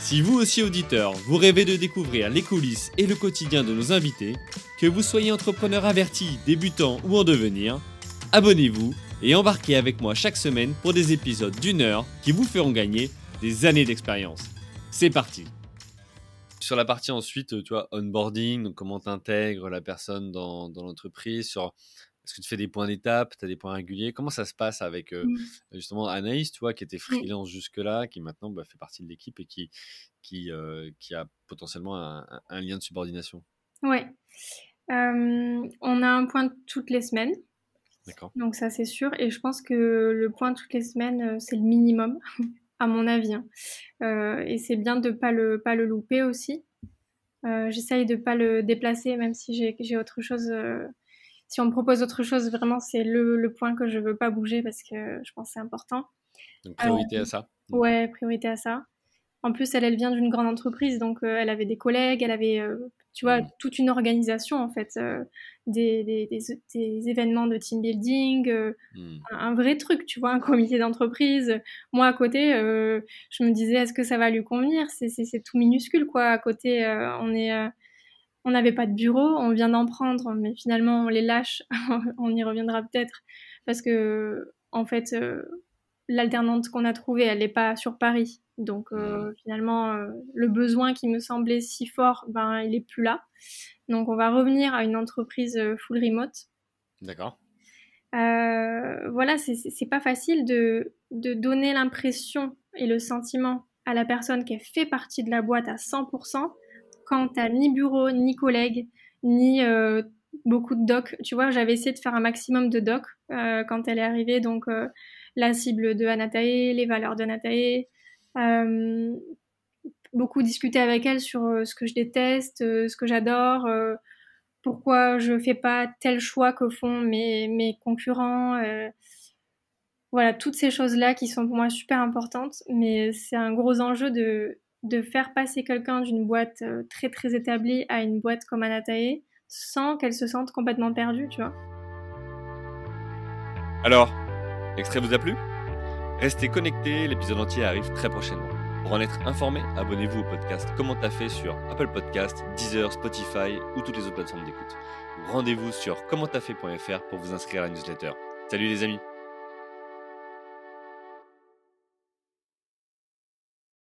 Si vous aussi auditeur, vous rêvez de découvrir les coulisses et le quotidien de nos invités, que vous soyez entrepreneur averti, débutant ou en devenir, abonnez-vous et embarquez avec moi chaque semaine pour des épisodes d'une heure qui vous feront gagner des années d'expérience. C'est parti sur la partie ensuite, tu vois, onboarding, comment tu intègres la personne dans, dans l'entreprise, sur est-ce que tu fais des points d'étape, tu as des points réguliers? Comment ça se passe avec euh, Mmh. justement Anaïs, tu vois, qui était Oui. freelance jusque-là, qui maintenant bah, fait partie de l'équipe et qui, qui, euh, qui a potentiellement un, lien de subordination? Euh, on a un point toutes les semaines, D'accord donc ça c'est sûr. Et je pense que le point toutes les semaines, euh, c'est le minimum, à mon avis. hein. Et c'est bien de pas le pas le louper aussi. J'essaye de pas le déplacer, même si j'ai autre chose. Si on me propose autre chose, vraiment c'est le, le point que je veux pas bouger parce que je pense que c'est important. Donc priorité à ça Ouais, priorité à ça. En plus, elle, elle vient d'une grande entreprise, donc euh, elle avait des collègues, elle avait, euh, tu vois, Mhm. toute une organisation en fait, euh, des, des, des, des événements de team building, Hmm. un, un vrai truc, tu vois, un comité d'entreprise. Moi, à côté, je me disais, est-ce que ça va lui convenir? C'est tout minuscule, quoi. À côté, on est, on n'avait pas de bureau, on vient d'en prendre, mais finalement, on les lâche. on y reviendra peut-être parce que, en fait, euh, l'alternante qu'on a trouvée, elle n'est pas sur Paris. Donc, euh, finalement, euh, le besoin qui me semblait si fort, ben, il est plus là. Donc, on va revenir à une entreprise full remote. D'accord voilà, c'est pas facile de, de donner l'impression et le sentiment à la personne qu'elle fait partie de la boîte à 100% quand t'as ni bureau, ni collègue, ni euh, beaucoup de docs. Tu vois, j'avais essayé de faire un maximum de docs euh, quand elle est arrivée, donc euh, la cible de Anatae, les valeurs de Anatae, euh, beaucoup discuter avec elle sur ce que je déteste, ce que j'adore, pourquoi je fais pas tel choix que font mes, mes concurrents. voilà, toutes ces choses-là qui sont pour moi super importantes, mais c'est un gros enjeu de, de faire passer quelqu'un d'une boîte euh, très très établie à une boîte comme Anatae sans qu'elle se sente complètement perdue, tu vois. Alors, l'extrait vous a plu? Restez connectés, l'épisode entier arrive très prochainement. Pour en être informé, abonnez-vous au podcast Comment t'as fait sur Apple Podcast, Deezer, Spotify ou toutes les autres plateformes d'écoute. Rendez-vous sur commenttafait.fr pour vous inscrire à la newsletter. Salut les amis